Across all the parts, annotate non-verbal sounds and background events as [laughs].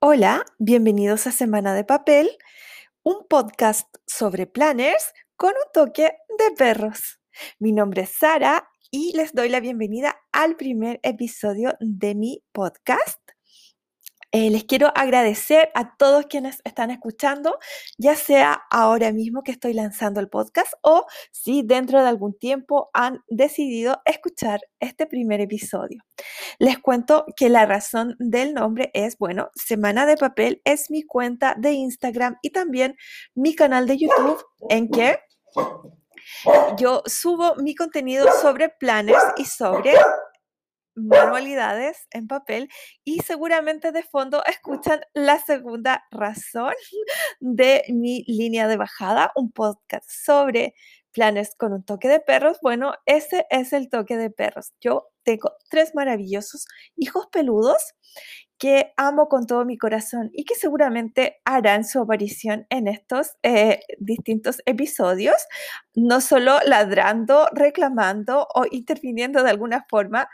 Hola, bienvenidos a Semana de Papel, un podcast sobre planners con un toque de perros. Mi nombre es Sara y les doy la bienvenida al primer episodio de mi podcast. Eh, les quiero agradecer a todos quienes están escuchando, ya sea ahora mismo que estoy lanzando el podcast o si dentro de algún tiempo han decidido escuchar este primer episodio. Les cuento que la razón del nombre es, bueno, Semana de Papel es mi cuenta de Instagram y también mi canal de YouTube en que yo subo mi contenido sobre planners y sobre manualidades en papel y seguramente de fondo escuchan la segunda razón [laughs] de mi línea de bajada, un podcast sobre planes con un toque de perros. Bueno, ese es el toque de perros. Yo tengo tres maravillosos hijos peludos que amo con todo mi corazón y que seguramente harán su aparición en estos eh, distintos episodios, no solo ladrando, reclamando o interviniendo de alguna forma,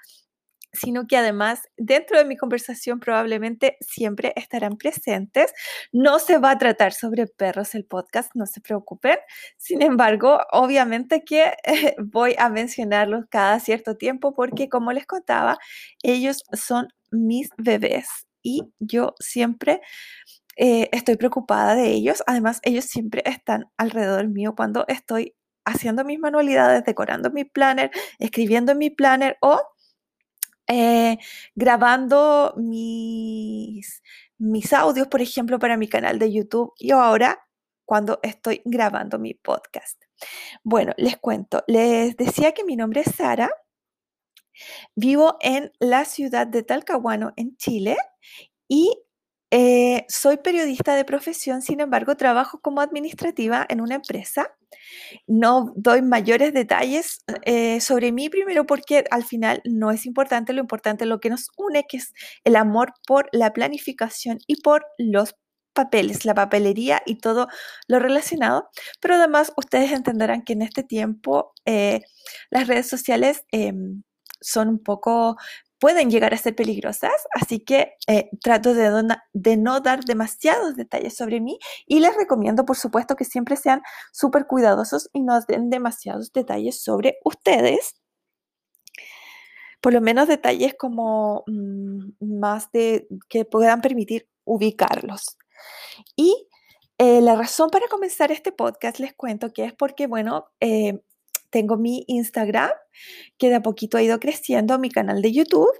sino que además dentro de mi conversación probablemente siempre estarán presentes. No se va a tratar sobre perros el podcast, no se preocupen. Sin embargo, obviamente que [laughs] voy a mencionarlos cada cierto tiempo porque como les contaba, ellos son mis bebés y yo siempre... Eh, estoy preocupada de ellos. Además, ellos siempre están alrededor mío cuando estoy haciendo mis manualidades, decorando mi planner, escribiendo mi planner o eh, grabando mis, mis audios, por ejemplo, para mi canal de YouTube y ahora cuando estoy grabando mi podcast. Bueno, les cuento, les decía que mi nombre es Sara, vivo en la ciudad de Talcahuano, en Chile, y eh, soy periodista de profesión, sin embargo, trabajo como administrativa en una empresa. No doy mayores detalles eh, sobre mí primero porque al final no es importante, lo importante es lo que nos une, que es el amor por la planificación y por los papeles, la papelería y todo lo relacionado. Pero además ustedes entenderán que en este tiempo eh, las redes sociales em, son un poco pueden llegar a ser peligrosas, así que eh, trato de, no dar demasiados detalles sobre mí y les recomiendo, por supuesto, que siempre sean súper cuidadosos y no den demasiados detalles sobre ustedes. Por lo menos detalles como mm, más de que puedan permitir ubicarlos. Y eh, la razón para comenzar este podcast les cuento que es porque, bueno, eh, tengo mi Instagram, que de a poquito ha ido creciendo, mi canal de YouTube,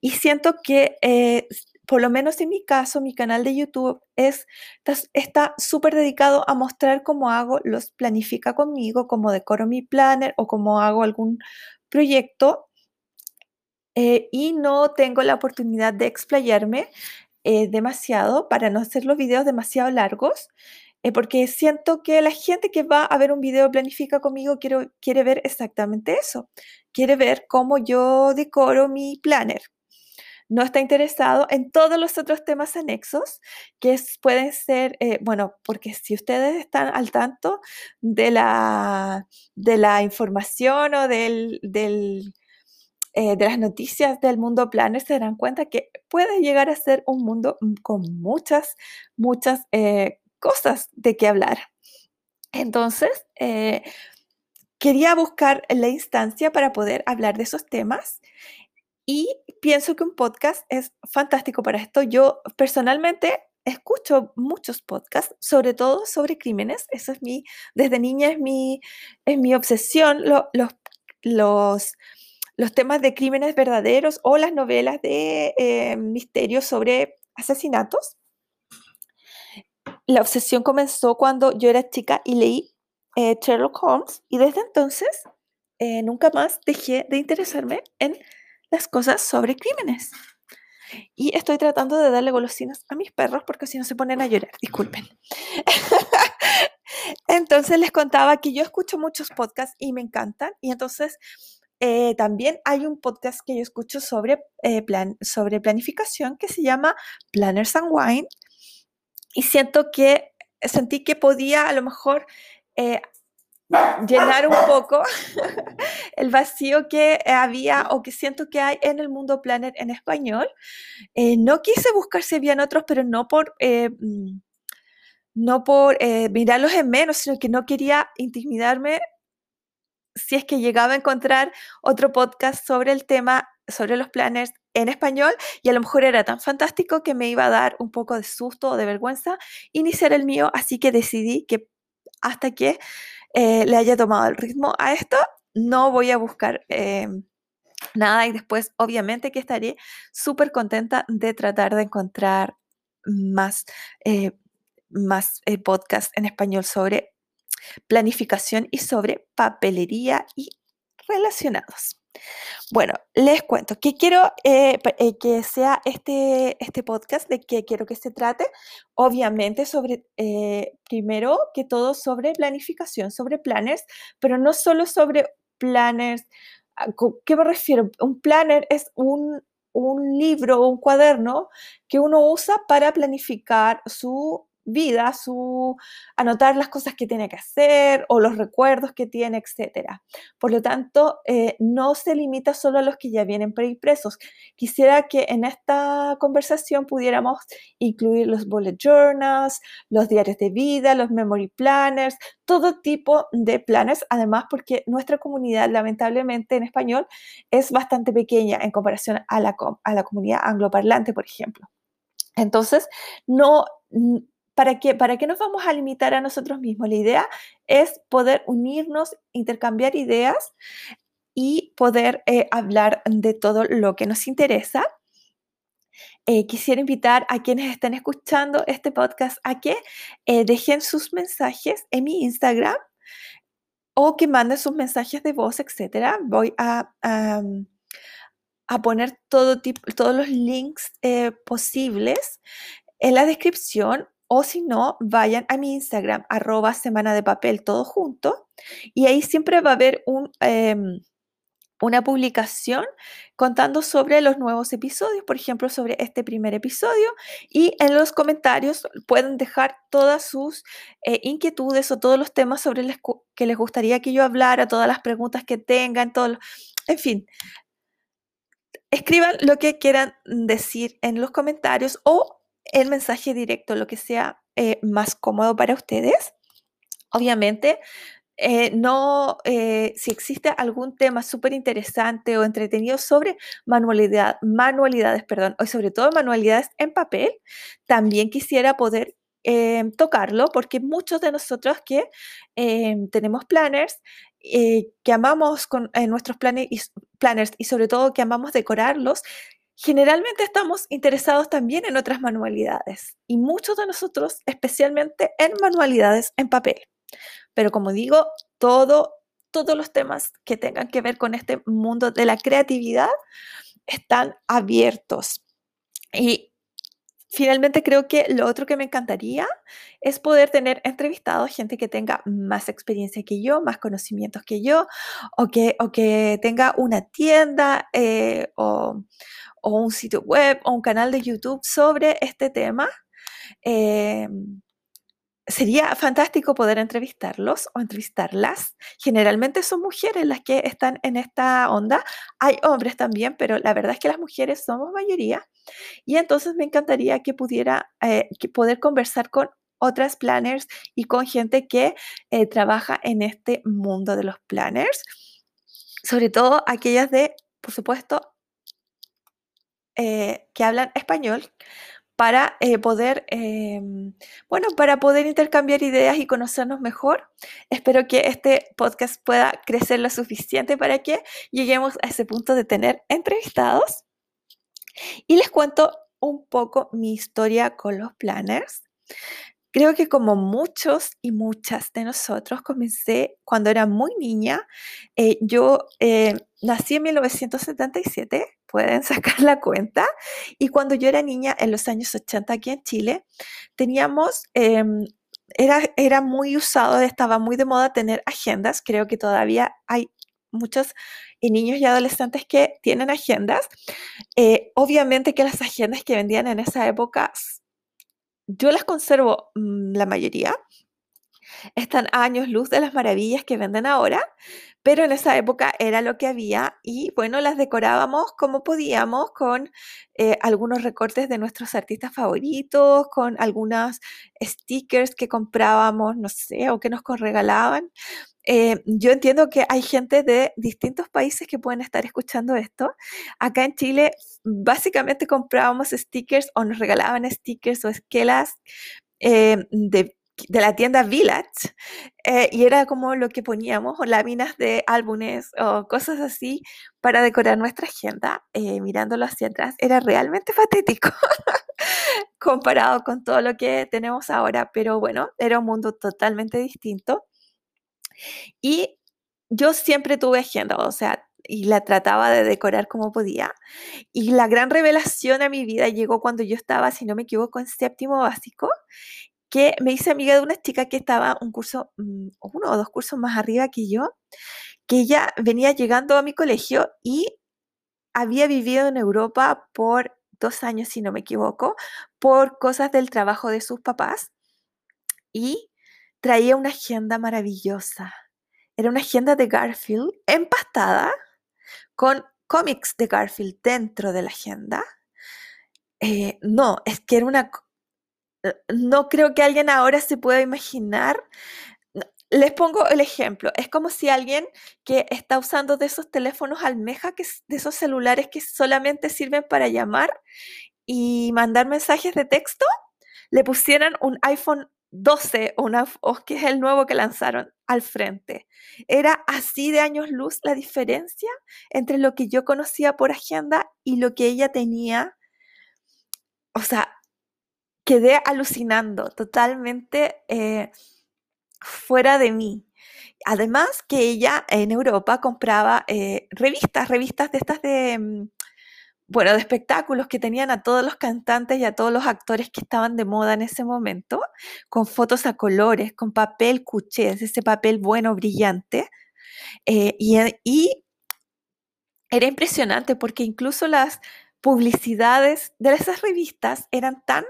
y siento que, eh, por lo menos en mi caso, mi canal de YouTube es, está súper dedicado a mostrar cómo hago los planifica conmigo, cómo decoro mi planner o cómo hago algún proyecto. Eh, y no tengo la oportunidad de explayarme eh, demasiado para no hacer los videos demasiado largos. Eh, porque siento que la gente que va a ver un video planifica conmigo quiere, quiere ver exactamente eso. Quiere ver cómo yo decoro mi planner. No está interesado en todos los otros temas anexos que pueden ser, eh, bueno, porque si ustedes están al tanto de la, de la información o del, del eh, de las noticias del mundo planner se darán cuenta que puede llegar a ser un mundo mm, con muchas, muchas cosas de qué hablar. Entonces, eh, quería buscar la instancia para poder hablar de esos temas y pienso que un podcast es fantástico para esto. Yo personalmente escucho muchos podcasts, sobre todo sobre crímenes. Eso es mi, desde niña es mi, es mi obsesión, los, los, los temas de crímenes verdaderos o las novelas de eh, misterios sobre asesinatos la obsesión comenzó cuando yo era chica y leí eh, Sherlock Holmes y desde entonces eh, nunca más dejé de interesarme en las cosas sobre crímenes. Y estoy tratando de darle golosinas a mis perros porque si no se ponen a llorar, disculpen. [laughs] entonces les contaba que yo escucho muchos podcasts y me encantan. Y entonces eh, también hay un podcast que yo escucho sobre, plan, sobre planificación que se llama Planners and Wine y siento que sentí que podía a lo mejor eh, llenar un poco [laughs] el vacío que había o que siento que hay en el mundo Planner en español. Eh, no quise buscar si habían otros, pero no por, eh, mm, no por eh, mirarlos en menos, sino que no quería intimidarme si es que llegaba a encontrar otro podcast sobre el tema, sobre los planners en español y a lo mejor era tan fantástico que me iba a dar un poco de susto o de vergüenza iniciar el mío, así que decidí que hasta que eh, le haya tomado el ritmo a esto, no voy a buscar eh, nada y después obviamente que estaré súper contenta de tratar de encontrar más, eh, más podcasts en español sobre planificación y sobre papelería y relacionados. Bueno, les cuento que quiero eh, eh, que sea este, este podcast, de que quiero que se trate, obviamente, sobre, eh, primero que todo, sobre planificación, sobre planners, pero no solo sobre planners. Ah, ¿Qué me refiero? Un planner es un, un libro o un cuaderno que uno usa para planificar su vida, su anotar las cosas que tiene que hacer o los recuerdos que tiene, etcétera. Por lo tanto, eh, no se limita solo a los que ya vienen preimpresos. Quisiera que en esta conversación pudiéramos incluir los bullet journals, los diarios de vida, los memory planners, todo tipo de planes, además porque nuestra comunidad lamentablemente en español es bastante pequeña en comparación a la, a la comunidad angloparlante, por ejemplo. Entonces, no, ¿Para qué? ¿Para nos vamos a limitar a nosotros mismos? La idea es poder unirnos, intercambiar ideas y poder eh, hablar de todo lo que nos interesa. Eh, quisiera invitar a quienes estén escuchando este podcast a que eh, dejen sus mensajes en mi Instagram o que manden sus mensajes de voz, etc. Voy a, a poner todo tipo, todos los links posibles en la descripción o si no, vayan a mi Instagram, arroba semana de papel, todo junto. Y ahí siempre va a haber em, una publicación contando sobre los nuevos episodios, por ejemplo, sobre este primer episodio. Y en los comentarios pueden dejar todas sus eh, inquietudes o todos los temas sobre los que les gustaría que yo hablara, todas las preguntas que tengan, todo, en fin. Escriban lo que quieran decir en los comentarios o el mensaje directo, lo que sea eh, más cómodo para ustedes. Obviamente, eh, no, eh, si existe algún tema súper interesante o entretenido sobre manualidad, manualidades, perdón, o sobre todo manualidades en papel, también quisiera poder tocarlo porque muchos de nosotros que tenemos planners, que amamos con nuestros planners y sobre todo que amamos decorarlos, generalmente estamos interesados también en otras manualidades y muchos de nosotros especialmente en manualidades en papel. Pero como digo, todo, todos los temas que tengan que ver con este mundo de la creatividad están abiertos. Y finalmente creo que lo otro que me encantaría es poder tener entrevistados gente que tenga más experiencia que yo, más conocimientos que yo, o que, o que tenga una tienda eh, o, o un sitio web o un canal de YouTube sobre este tema. Eh, sería fantástico poder entrevistarlos o entrevistarlas. Generalmente son mujeres las que están en esta onda. Hay hombres también, pero la verdad es que las mujeres somos mayoría. Y entonces me encantaría que pudiera eh, poder conversar con otras planners y con gente que eh, trabaja en este mundo de los planners. Sobre todo aquellas de, por supuesto, eh, que hablan español para eh, poder, em, bueno, para poder intercambiar ideas y conocernos mejor. Espero que este podcast pueda crecer lo suficiente para que lleguemos a ese punto de tener entrevistados. Y les cuento un poco mi historia con los planners. Creo que como muchos y muchas de nosotros, comencé cuando era muy niña. Eh, yo nací en 1977 [laughs] pueden sacar la cuenta. Y cuando yo era niña, en los años 80 aquí en Chile, teníamos, em, era, era muy usado, estaba muy de moda tener agendas. Creo que todavía hay muchos eh, niños y adolescentes que tienen agendas. Eh, obviamente que las agendas que vendían en esa época, yo las conservo mm, la mayoría. están años luz de las maravillas que venden ahora, pero en esa época era lo que había y bueno, las decorábamos como podíamos con eh, algunos recortes de nuestros artistas favoritos, con algunos stickers que comprábamos, no sé, o que nos regalaban. Eh, yo entiendo que hay gente de distintos países que pueden estar escuchando esto. Acá en Chile, básicamente comprábamos stickers o nos regalaban stickers o esquelas eh, de de la tienda Village eh, y era como lo que poníamos, o láminas de álbumes o cosas así para decorar nuestra agenda, eh, mirándolo hacia atrás. Era realmente patético [laughs] comparado con todo lo que tenemos ahora, pero bueno, era un mundo totalmente distinto. Y yo siempre tuve agenda, o sea, y la trataba de decorar como podía. Y la gran revelación a mi vida llegó cuando yo estaba, si no me equivoco, en séptimo básico que me hice amiga de una chica que estaba un curso, mm, uno o dos cursos más arriba que yo, que ella venía llegando a mi colegio y había vivido en Europa por dos años, si no me equivoco, por cosas del trabajo de sus papás y traía una agenda maravillosa. Era una agenda de Garfield empastada con cómics de Garfield dentro de la agenda. Eh, no, es que era una eh, no creo que alguien ahora se pueda imaginar. Les pongo el ejemplo. Es como si alguien que está usando de esos teléfonos almeja, que, de esos celulares que solamente sirven para llamar y mandar mensajes de texto, le pusieran un iPhone 12 o, una, que es el nuevo que lanzaron al frente. Era así de años luz la diferencia entre lo que yo conocía por agenda y lo que ella tenía. O sea, quedé alucinando, totalmente eh, fuera de mí. Además que ella en Europa compraba eh, revistas, revistas de estas de, mm, bueno, de espectáculos que tenían a todos los cantantes y a todos los actores que estaban de moda en ese momento, con fotos a colores, con papel cuché, ese papel bueno, brillante. Eh, y, y era impresionante porque incluso las publicidades de esas revistas eran tan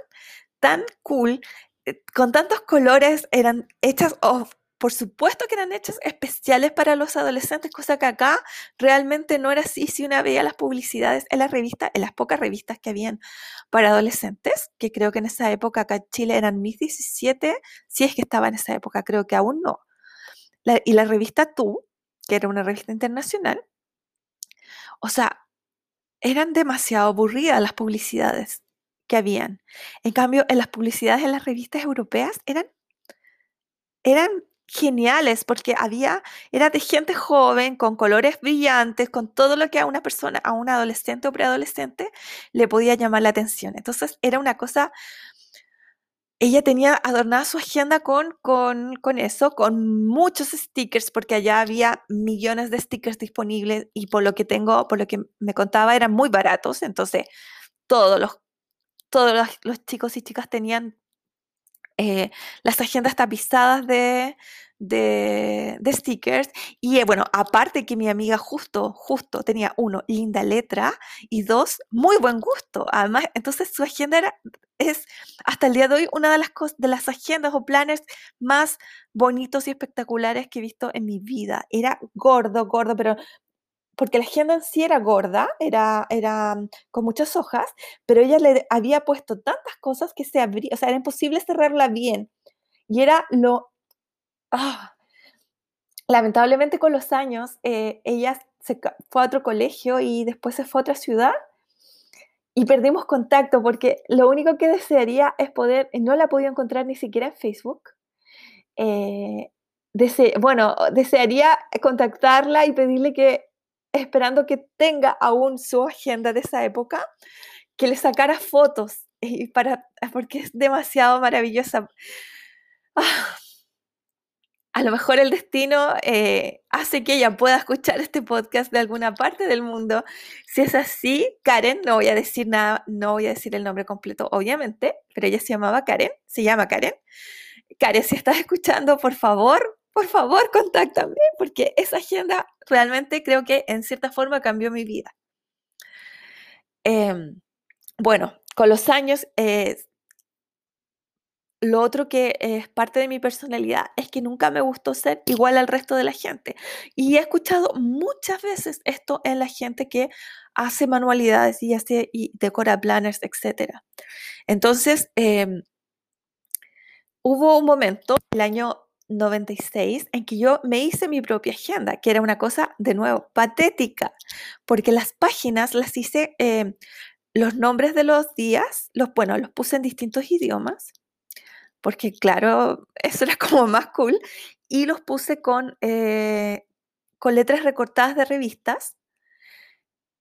tan cool, eh, con tantos colores, eran hechas, oh, por supuesto que eran hechas especiales para los adolescentes, cosa que acá realmente no era así. Si una veía las publicidades en las revistas, en las pocas revistas que habían para adolescentes, que creo que en esa época acá en Chile eran mis 17, si es que estaba en esa época, creo que aún no. y la revista Tú, que era una revista internacional, o sea, eran demasiado aburridas las publicidades que habían. En cambio, en las publicidades en las revistas europeas eran, eran geniales porque había, era de gente joven, con colores brillantes, con todo lo que a una persona, a un adolescente o preadolescente le podía llamar la atención. Entonces era una cosa, ella tenía adornada su agenda con, con, con eso, con muchos stickers, porque allá había millones de stickers disponibles y por lo que tengo, por lo que me contaba, eran muy baratos. Entonces, todos los todos los, chicos y chicas tenían eh, las agendas tapizadas de, de, stickers. Y eh, bueno, aparte que mi amiga justo, justo tenía uno, linda letra y dos, muy buen gusto. Además, entonces su agenda era, es hasta el día de hoy una de las, de las agendas o planes más bonitos y espectaculares que he visto en mi vida. Era gordo, gordo, pero porque la agenda en sí era gorda, era, era mm, con muchas hojas, pero ella le había puesto tantas cosas que se abría, o sea, era imposible cerrarla bien. Y era lo... Ah, lamentablemente con los años, eh, ella se fue a otro colegio y después se fue a otra ciudad y perdimos contacto porque lo único que desearía es poder, no la podía encontrar ni siquiera en Facebook. Eh, bueno, desearía contactarla y pedirle que esperando que tenga aún su agenda de esa época, que le sacara fotos, y para, porque es demasiado maravillosa. Ah, a lo mejor el destino eh, hace que ella pueda escuchar este podcast de alguna parte del mundo. Si es así, Karen, no voy a decir nada, no voy a decir el nombre completo, obviamente, pero ella se llamaba Karen, se llama Karen. Karen, si estás escuchando, por favor, por favor, contáctame, porque esa agenda realmente creo que en cierta forma cambió mi vida. Em, bueno, con los años, eh, lo otro que es parte de mi personalidad es que nunca me gustó ser igual al resto de la gente. Y he escuchado muchas veces esto en la gente que hace manualidades y, hace, y decora planners, etc. Entonces, em, hubo un momento, el año 96, en que yo me hice mi propia agenda, que era una cosa, de nuevo, patética, porque las páginas las hice, em, los nombres de los días, los, bueno, los puse en distintos idiomas porque claro, [laughs] eso era como más cool, y los puse con, eh, con letras recortadas de revistas,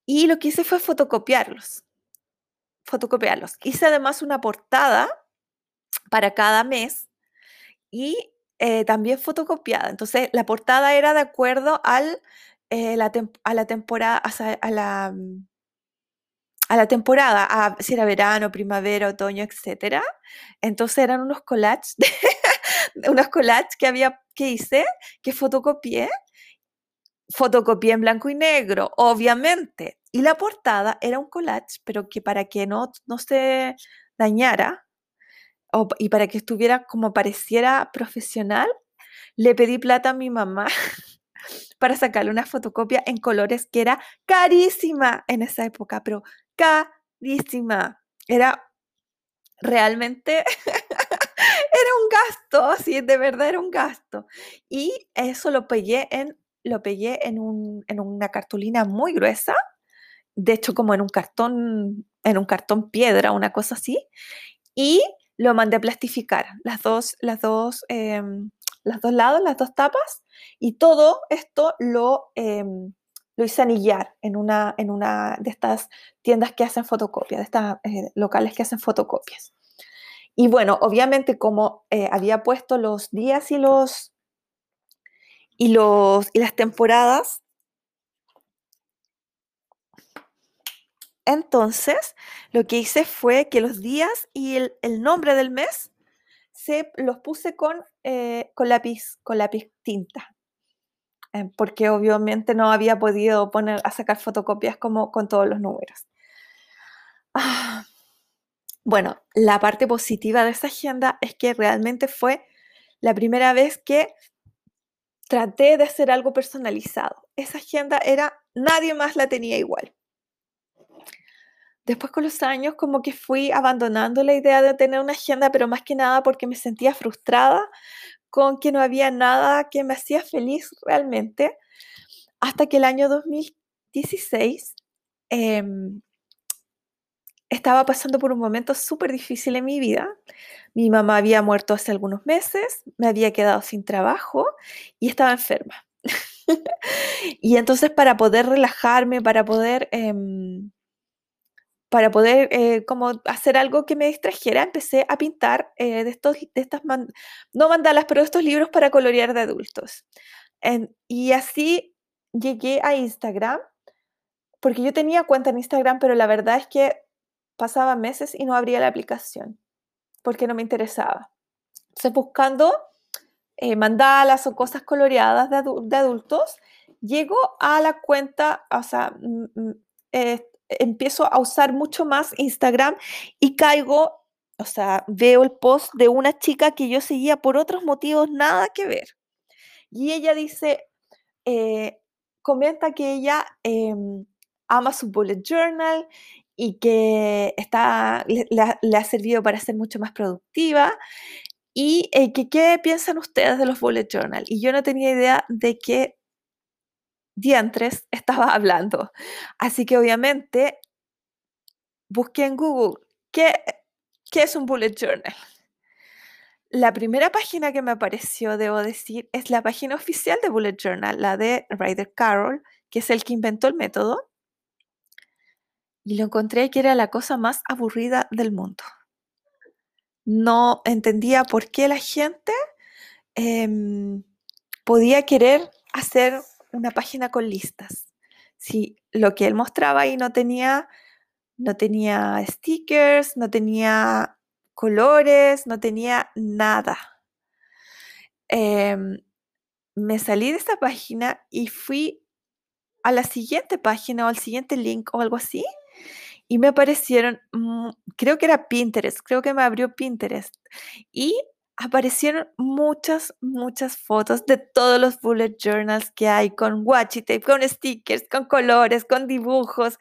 y lo que hice fue fotocopiarlos, fotocopiarlos. Hice además una portada para cada mes y eh, también fotocopiada. Entonces, la portada era de acuerdo al, eh, a la temporada, a la, mm, a la temporada, a, si era verano, primavera, otoño, etc. Entonces eran unos collages, [laughs] unos collages que, había, que hice, que fotocopié, fotocopié en blanco y negro, obviamente. Y la portada era un collage, pero que para que no, no se dañara y para que estuviera como pareciera profesional, le pedí plata a mi mamá [laughs] para sacarle una fotocopia en colores que era carísima en esa época, pero carísima. Era realmente, [laughs] era un gasto, sí, de verdad era un gasto. Y eso lo pegué en, lo pegué en, un, en una cartulina muy gruesa, de hecho como en un cartón, en un cartón piedra, una cosa así, y lo mandé a plastificar, las dos, las dos, em, las dos lados, las dos tapas, y todo esto lo, em, lo hice anillar en una, en una de estas tiendas que hacen fotocopias, de estas eh, locales que hacen fotocopias. Y bueno, obviamente como eh, había puesto los días y los, y los y las temporadas, entonces lo que hice fue que los días y el, nombre del mes se los puse con, eh, con lápiz, con lápiz tinta. Eh, porque obviamente no había podido poner a sacar fotocopias como con todos los números. Ah, bueno, la parte positiva de esa agenda es que realmente fue la primera vez que traté de hacer algo personalizado. Esa agenda era, nadie más la tenía igual. Después con los años como que fui abandonando la idea de tener una agenda, pero más que nada porque me sentía frustrada con que no había nada que me hacía feliz realmente, hasta que el año 2016 em, estaba pasando por un momento súper difícil en mi vida. Mi mamá había muerto hace algunos meses, me había quedado sin trabajo y estaba enferma. [laughs] y entonces para poder relajarme, para poder em, para poder eh, como hacer algo que me distrajera, empecé a pintar eh, de, estos, de estas, no mandalas, pero estos libros para colorear de adultos. y así llegué a Instagram, porque yo tenía cuenta en Instagram, pero la verdad es que pasaba meses y no abría la aplicación, porque no me interesaba. Entonces, buscando eh, mandalas o cosas coloreadas de, de, adultos, llego a la cuenta, o sea, empiezo a usar mucho más Instagram y caigo, o sea, veo el post de una chica que yo seguía por otros motivos nada que ver. Y ella dice, eh, comenta que ella em, ama su bullet journal y que está, le, ha servido para ser mucho más productiva. Y eh, que qué piensan ustedes de los bullet journal. Y yo no tenía idea de que estaba [laughs] hablando. Así que obviamente busqué en Google qué, qué es un bullet journal. La primera página que me apareció, debo decir, es la página oficial de Bullet Journal, la de Ryder Carroll, que es el que inventó el método. Y lo encontré que era la cosa más aburrida del mundo. No entendía por qué la gente em, podía querer hacer una página con listas. Si lo que él mostraba ahí no tenía, no tenía stickers, no tenía colores, no tenía nada. Em, me salí de esta página y fui a la siguiente página o al siguiente link o algo así. y me aparecieron, mm, creo que era Pinterest, creo que me abrió Pinterest y aparecieron muchas, muchas fotos de todos los bullet journals que hay con washi tape, con stickers, con colores, con dibujos.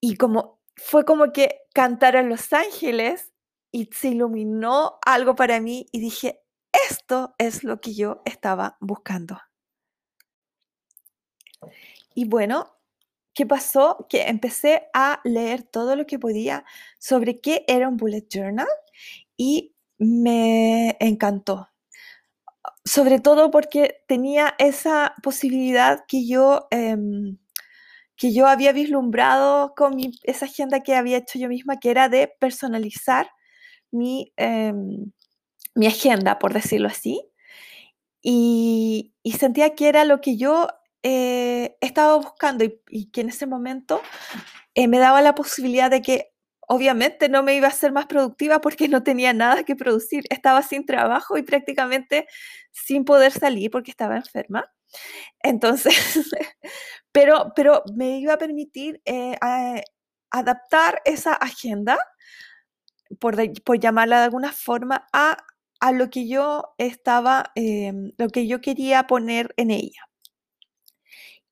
Y como fue como que cantaron Los Ángeles y se iluminó algo para mí y dije, esto es lo que yo estaba buscando. Y bueno, ¿qué pasó? Que empecé a leer todo lo que podía sobre qué era un bullet journal y me encantó. Sobre todo porque tenía esa posibilidad que yo, em, que yo había vislumbrado con esa agenda que había hecho yo misma, que era de personalizar mi, em, mi agenda, por decirlo así. Y, sentía que era lo que yo eh, estaba buscando y, que en ese momento eh, me daba la posibilidad de que obviamente no me iba a ser más productiva porque no tenía nada que producir. Estaba sin trabajo y prácticamente sin poder salir porque estaba enferma. Entonces, [laughs] pero, pero me iba a permitir eh, adaptar esa agenda, por, por, llamarla de alguna forma, a, a lo que yo estaba, em, lo que yo quería poner en ella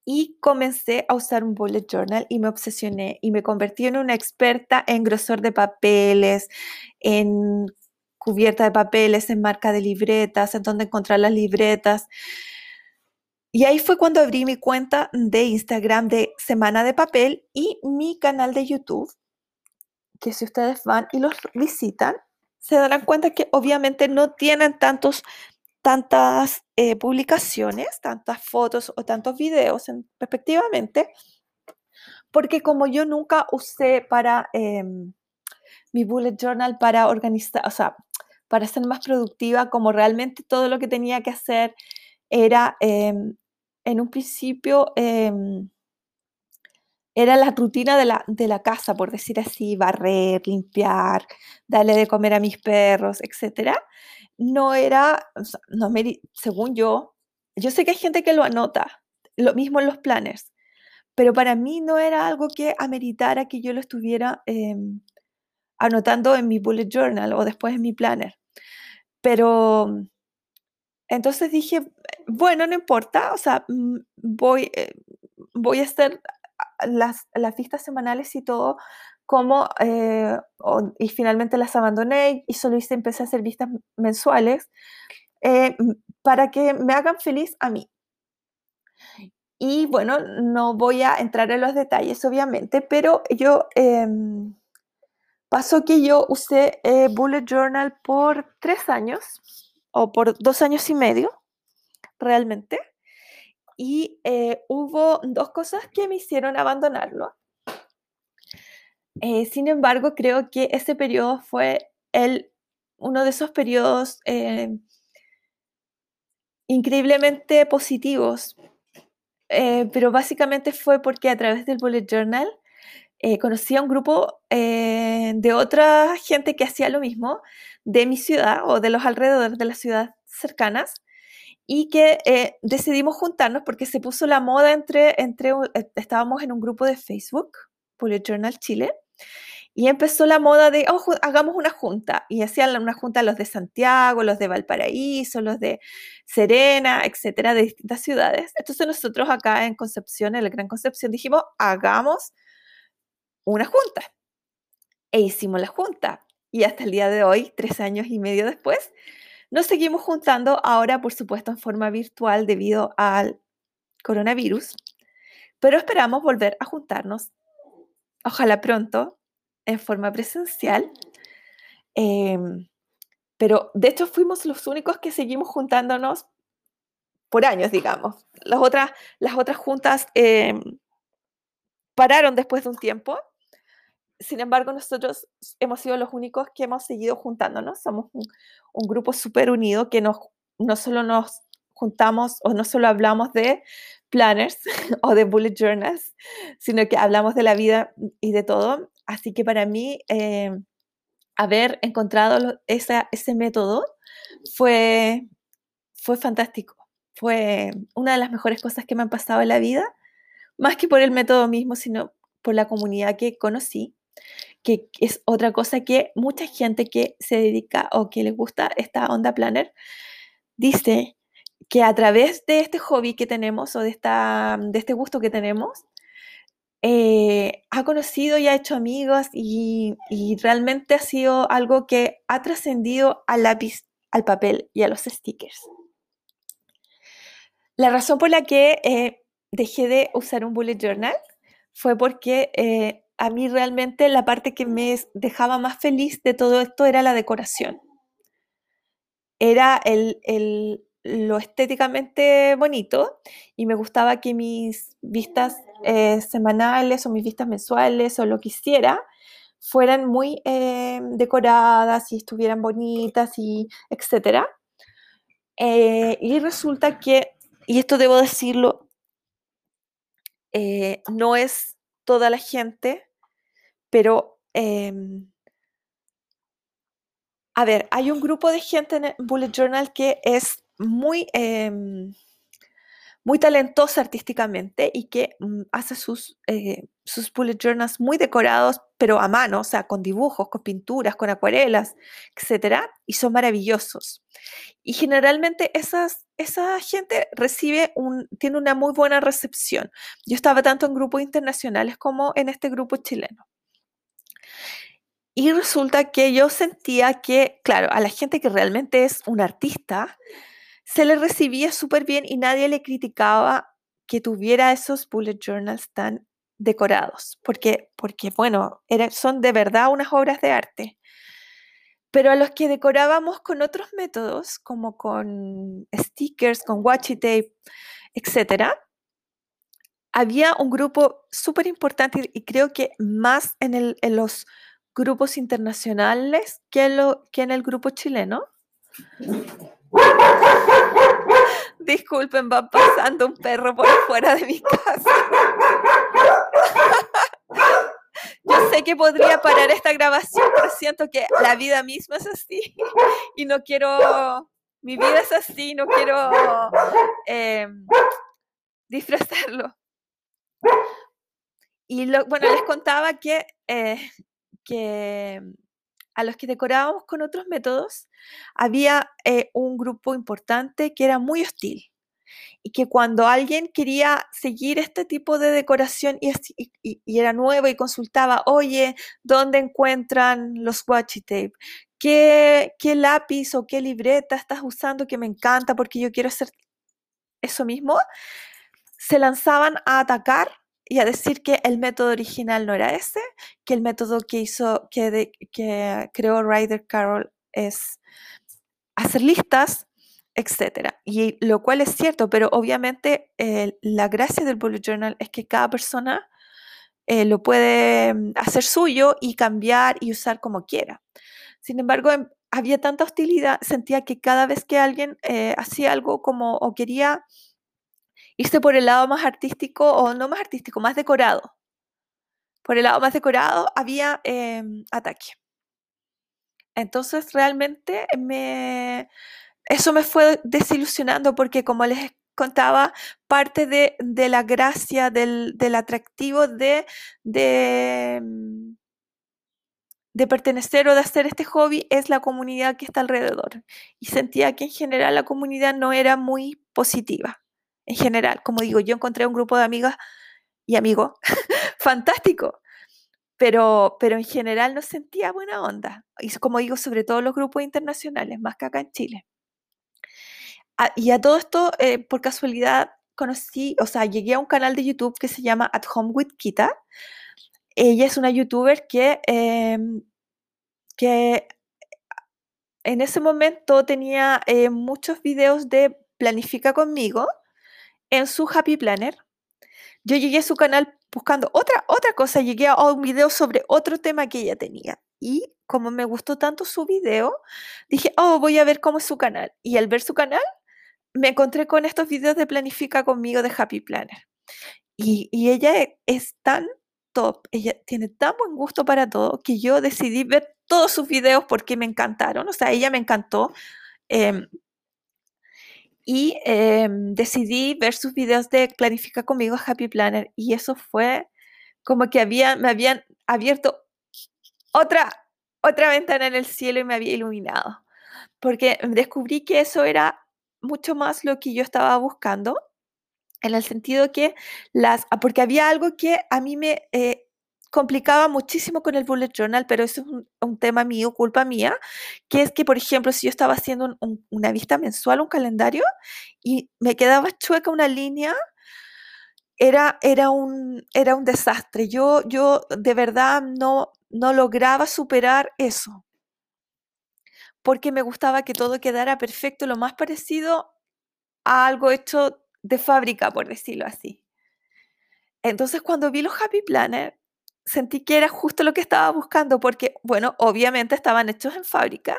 y comencé a usar un bullet journal y me obsesioné y me convertí en una experta en grosor de papeles, en cubierta de papeles, en marca de libretas, en dónde encontrar las libretas. Y ahí fue cuando abrí mi cuenta de Instagram de Semana de Papel y mi canal de YouTube, que si ustedes van y los visitan, se darán cuenta que obviamente no tienen tantos tantas eh, publicaciones, tantas fotos o tantos videos respectivamente, porque como yo nunca usé para em, mi bullet journal para organizar, o sea, para ser más productiva, como realmente todo lo que tenía que hacer era em, en un principio em, era la rutina de la, de la, casa, por decir así, barrer, limpiar, darle de comer a mis perros, etcétera no era, no según yo, yo sé que hay gente que lo anota, lo mismo en los planners, pero para mí no era algo que ameritara que yo lo estuviera em, anotando en mi bullet journal o después en mi planner. Pero entonces dije, bueno, no importa, o sea, mm, voy, eh, voy a hacer las, las vistas semanales y todo como, eh, y finalmente las abandoné y solo hice, empecé a hacer vistas mensuales eh, para que me hagan feliz a mí. Y bueno, no voy a entrar en los detalles, obviamente, pero yo em, pasó que yo usé eh, Bullet Journal por tres años o por dos años y medio, realmente. Y hubo dos cosas que me hicieron abandonarlo. Eh, sin embargo, creo que ese periodo fue el, uno de esos periodos eh, increíblemente positivos, eh, pero básicamente fue porque a través del Bullet Journal conocí a un grupo de otra gente que hacía lo mismo de mi ciudad o de los alrededores de las ciudades cercanas y que decidimos juntarnos porque se puso la moda entre, entre, estábamos en un grupo de Facebook, Bullet Journal Chile, y empezó la moda de, oh, hagamos una junta. Y hacían una junta los de Santiago, los de Valparaíso, los de Serena, etcétera, de distintas ciudades. Entonces nosotros acá en Concepción, en la Gran Concepción, dijimos, hagamos una junta. E hicimos la junta. Y hasta el día de hoy, tres años y medio después, nos seguimos juntando ahora, por supuesto, en forma virtual debido al coronavirus. Pero esperamos volver a juntarnos ojalá pronto, en forma presencial. Em, pero de hecho fuimos los únicos que seguimos juntándonos por años, digamos. Las otras, las otras juntas em, pararon después de un tiempo. Sin embargo, nosotros hemos sido los únicos que hemos seguido juntándonos. Somos un, un grupo súper unido que nos, no solo nos juntamos o no solo hablamos de planners [laughs] o de bullet journals, sino que hablamos de la vida y de todo. Así que para mí, eh, haber encontrado ese método fue, fue fantástico. Fue una de las mejores cosas que me han pasado en la vida, más que por el método mismo, sino por la comunidad que conocí, que es otra cosa que mucha gente que se dedica o que le gusta esta onda planner dice que a través de este hobby que tenemos o de, esta, de este gusto que tenemos, eh, ha conocido y ha hecho amigos y, realmente ha sido algo que ha trascendido al lápiz, al papel y a los stickers. La razón por la que eh, dejé de usar un bullet journal fue porque eh, a mí realmente la parte que me dejaba más feliz de todo esto era la decoración. Era el, lo estéticamente bonito y me gustaba que mis vistas eh, semanales o mis vistas mensuales o lo que hiciera fueran muy eh, decoradas y estuvieran bonitas y etcétera. Eh, y resulta que, y esto debo decirlo, no es toda la gente, pero em, a ver, hay un grupo de gente en Bullet Journal que es muy, em, muy talentosa artísticamente y que mm, hace sus, eh, sus bullet journals muy decorados, pero a mano, o sea, con dibujos, con pinturas, con acuarelas, etcétera, y son maravillosos. Y generalmente esas, esa gente recibe un, tiene una muy buena recepción. Yo estaba tanto en grupos internacionales como en este grupo chileno. Y resulta que yo sentía que, claro, a la gente que realmente es un artista, se le recibía súper bien y nadie le criticaba que tuviera esos bullet journals tan decorados, porque, porque bueno, son de verdad unas obras de arte. Pero a los que decorábamos con otros métodos, como con stickers, con washi tape, etc., había un grupo súper importante y creo que más en, los grupos internacionales que en el grupo chileno, Disculpen, va pasando un perro por fuera de mi casa. [laughs] Yo sé que podría parar esta grabación, pero siento que la vida misma es así y no quiero, mi vida es así, no quiero em, disfrazarlo. Y bueno, les contaba que, eh, que a los que decorábamos con otros métodos, había eh, un grupo importante que era muy hostil y que cuando alguien quería seguir este tipo de decoración y, era nuevo y consultaba, oye, ¿dónde encuentran los washi tape? ¿Qué, ¿Qué lápiz o qué libreta estás usando que me encanta porque yo quiero hacer eso mismo? Se lanzaban a atacar y a decir que el método original no era ese, que el método que hizo, que, creó Ryder Carroll es hacer listas, etc. Y lo cual es cierto, pero obviamente la gracia del bullet journal es que cada persona eh, lo puede mm, hacer suyo y cambiar y usar como quiera. Sin embargo, em, había tanta hostilidad, sentía que cada vez que alguien eh, hacía algo como o quería irse por el lado más artístico, o no más artístico, más decorado. Por el lado más decorado había em, ataque. Entonces realmente me, eso me fue desilusionando porque como les contaba, parte de, la gracia, del, atractivo de, de, em, de pertenecer o de hacer este hobby es la comunidad que está alrededor. Y sentía que en general la comunidad no era muy positiva en general. Como digo, yo encontré un grupo de amigas y amigos [laughs] fantástico, pero, pero en general no sentía buena onda. Y como digo, sobre todo los grupos internacionales, más que acá en Chile. Ah, y a todo esto, eh, por casualidad, conocí, o sea, llegué a un canal de YouTube que se llama At Home with Kita. Ella es una youtuber que, em, que en ese momento tenía eh, muchos videos de Planifica conmigo en su Happy Planner. Yo llegué a su canal buscando otra, otra cosa, llegué a un video sobre otro tema que ella tenía. Y como me gustó tanto su video, dije, oh, voy a ver cómo es su canal. Y al ver su canal, me encontré con estos videos de Planifica conmigo de Happy Planner. Y, ella e, es tan top, ella tiene tan buen gusto para todo, que yo decidí ver todos sus videos porque me encantaron. O sea, ella me encantó. Em, y em, decidí ver sus videos de Planifica conmigo Happy Planner y eso fue como que había, me habían abierto otra, otra ventana en el cielo y me había iluminado, porque descubrí que eso era mucho más lo que yo estaba buscando, en el sentido que las, porque había algo que a mí me eh, complicaba muchísimo con el bullet journal, pero eso es un, tema mío, culpa mía, que es que, por ejemplo, si yo estaba haciendo una vista mensual, un calendario, y me quedaba chueca una línea, era, era, un, era un desastre. Yo, yo de verdad no, no lograba superar eso, porque me gustaba que todo quedara perfecto, lo más parecido a algo hecho de fábrica, por decirlo así. Entonces, cuando vi los Happy Planner, sentí que era justo lo que estaba buscando, porque, bueno, obviamente estaban hechos en fábrica,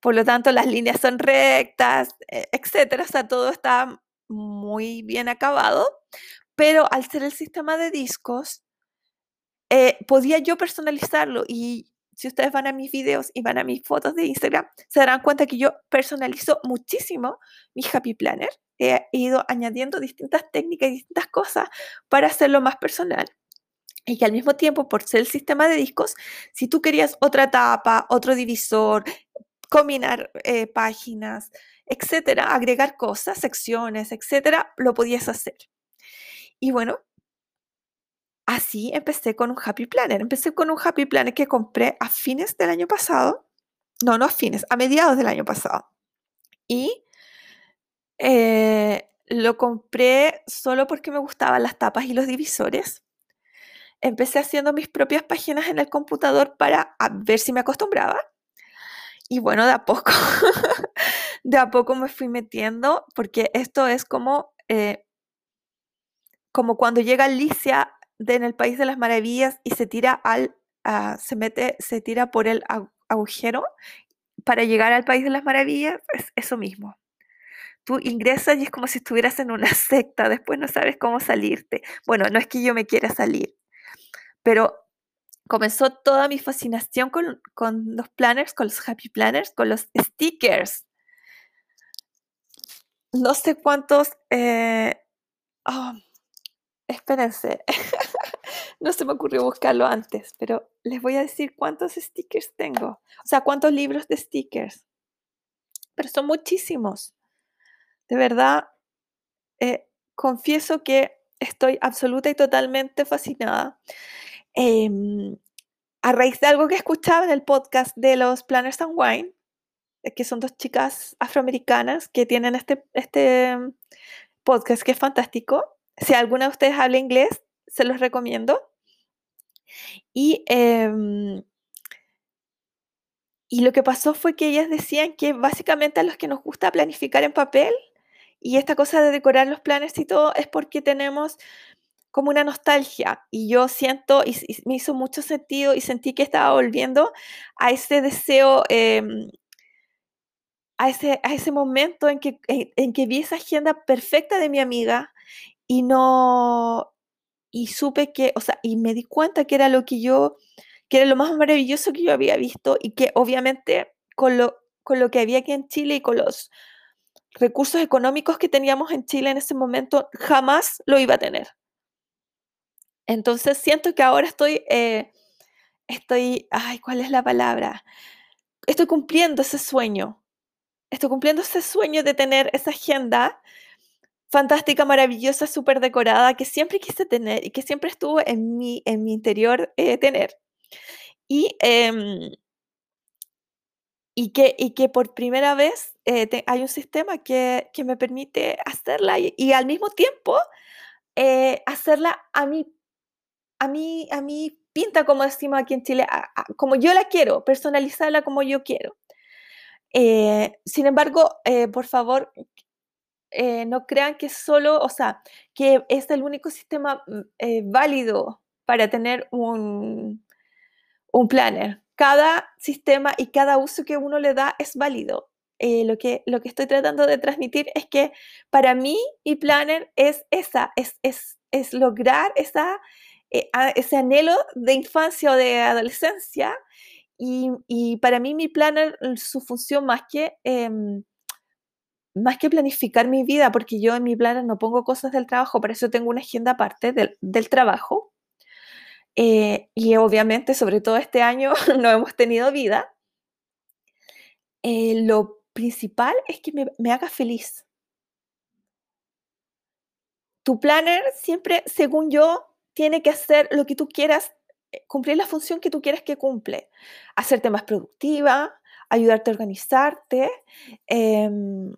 por lo tanto las líneas son rectas, e, etcétera, o sea, todo está muy bien acabado, pero al ser el sistema de discos, eh, podía yo personalizarlo y si ustedes van a mis videos y van a mis fotos de Instagram, se darán cuenta que yo personalizo muchísimo mi Happy Planner. He ido añadiendo distintas técnicas y distintas cosas para hacerlo más personal. Y que al mismo tiempo, por ser el sistema de discos, si tú querías otra tapa, otro divisor, combinar eh, páginas, etcétera, agregar cosas, secciones, etcétera, lo podías hacer. Y bueno, así empecé con un Happy Planner. Empecé con un Happy Planner que compré a fines del año pasado. No, no a fines, a mediados del año pasado. Y eh, lo compré solo porque me gustaban las tapas y los divisores empecé haciendo mis propias páginas en el computador para ver si me acostumbraba. Y bueno, de a poco, [laughs] de a poco me fui metiendo, porque esto es como, eh, como cuando llega Alicia de, en el País de las Maravillas y se tira al, se mete, se tira por el agujero para llegar al País de las Maravillas, es eso mismo. Tú ingresas y es como si estuvieras en una [laughs] secta, después no sabes cómo salirte. Bueno, no es que yo me quiera salir, pero comenzó toda mi fascinación con, los planners, con los happy planners, con los stickers. No sé cuántos... Eh, oh, espérense. [laughs] no se me ocurrió buscarlo antes, pero les voy a decir cuántos stickers tengo. O sea, cuántos libros de stickers. Pero son muchísimos. De verdad, eh, confieso que estoy absoluta y totalmente fascinada. Em, a raíz de algo que escuchaba en el podcast de los Planners and Wine, eh, que son dos chicas afroamericanas que tienen este, este podcast que es fantástico. Si alguna de ustedes habla inglés, se los recomiendo. Y, em, y lo que pasó fue que ellas decían que básicamente a los que nos gusta planificar en papel y esta cosa de decorar los planes y todo es porque tenemos como una nostalgia y yo siento, y, me hizo mucho sentido y sentí que estaba volviendo a ese deseo, em, a, ese, a ese momento en que, en, que vi esa agenda perfecta de mi amiga y no, y supe que, o sea, y me di cuenta que era lo que yo, que era lo más maravilloso que yo había visto y que obviamente con lo, con lo que había aquí en Chile y con los recursos económicos que teníamos en Chile en ese momento, jamás lo iba a tener. Entonces siento que ahora estoy, eh, estoy, ay, ¿cuál es la palabra? Estoy cumpliendo ese sueño. Estoy cumpliendo ese sueño de tener esa agenda fantástica, maravillosa, súper decorada, que siempre quise tener y que siempre estuvo en mi, en mi interior eh, tener. Y, em, y, que, y que por primera vez eh, hay un sistema que, que, me permite hacerla y, al mismo tiempo hacerla a mi a mí, a mí pinta, como decimos aquí en Chile, como yo la quiero, personalizarla como yo quiero. Eh, sin embargo, eh, por favor, eh, no crean que solo, o sea, que es el único sistema mm, válido para tener un, un planner. Cada sistema y cada uso que uno le da es válido. lo, que, lo que estoy tratando de transmitir es que para mí mi planner es esa, es, es, es lograr esa eh, ese anhelo de infancia o de adolescencia. Y, para mí mi planner, su función más que, em, más que planificar mi vida, porque yo en mi planner no pongo cosas del trabajo, por eso tengo una agenda aparte del, del trabajo. eh, y obviamente, sobre todo este año, [laughs] no hemos tenido vida, eh, lo principal es que me, me haga feliz. Tu planner siempre, según yo, tiene que hacer lo que tú quieras, eh, cumplir la función que tú quieres que cumple. Hacerte más productiva, ayudarte a organizarte, em,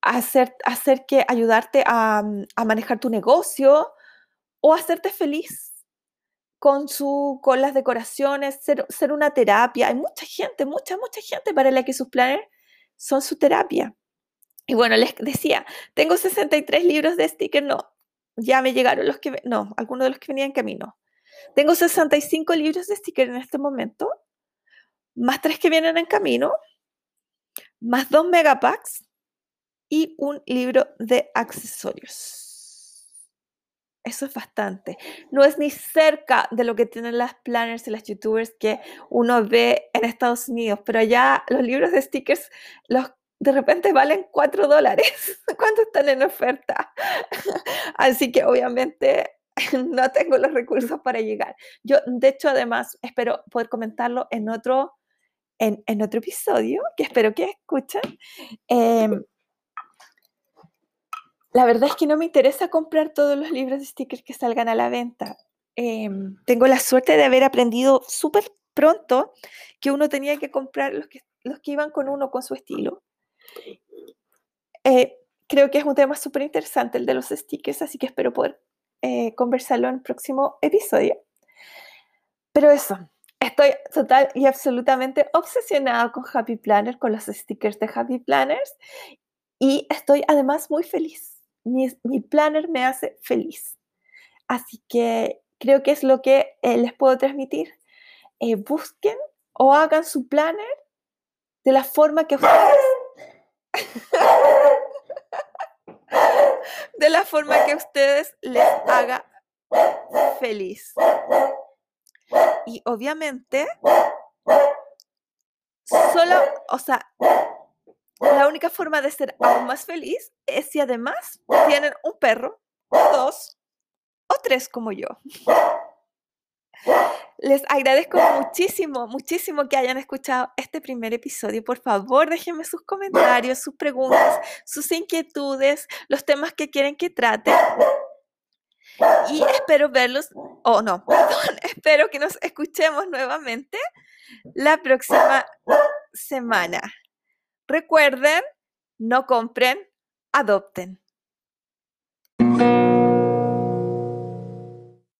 hacer, hacer que ayudarte a, a, manejar tu negocio o hacerte feliz con, su, con las decoraciones, ser, ser una terapia. Hay mucha gente, mucha, mucha gente para la que sus planes son su terapia. Y bueno, les decía, tengo 63 libros de sticker, no, ya me llegaron los que, no, algunos de los que venían en camino. Tengo 65 libros de sticker en este momento, más tres que vienen en camino, más dos megapacks y un libro de accesorios. Eso es bastante. No es ni cerca de lo que tienen las planners y las youtubers que uno ve en Estados Unidos, pero allá los libros de stickers los de repente valen 4 dólares. [laughs] ¿Cuánto están en oferta? Así que obviamente [laughs] no tengo los recursos para llegar. Yo, de hecho, además, espero poder comentarlo en otro, en, en otro episodio, que espero que escuchen. Eh, la verdad es que no me interesa comprar todos los libros de stickers que salgan a la venta. Em, tengo la suerte de haber aprendido súper pronto que uno tenía que comprar los que, los que iban con uno con su estilo. Eh, creo que es un tema súper interesante el de los stickers, así que espero poder eh, conversarlo en el próximo episodio. Pero eso, estoy total y absolutamente obsesionada con Happy Planner, con los stickers de Happy Planners y estoy además muy feliz mi, planner me hace feliz. Así que creo que es lo que eh, les puedo transmitir. Eh, busquen o hagan su planner de la forma que [laughs] ustedes... de la forma que ustedes les haga feliz. Y obviamente, solo, o sea, la única forma de ser aún más feliz es si además tienen un perro, dos o tres como yo. Les agradezco [laughs] muchísimo, muchísimo que hayan escuchado este primer episodio. Por favor, déjenme sus comentarios, sus preguntas, sus inquietudes, los temas que quieren que trate. Y espero verlos, o no, [laughs] perdón, espero que nos escuchemos nuevamente la próxima semana. Recuerden, no compren, adopten.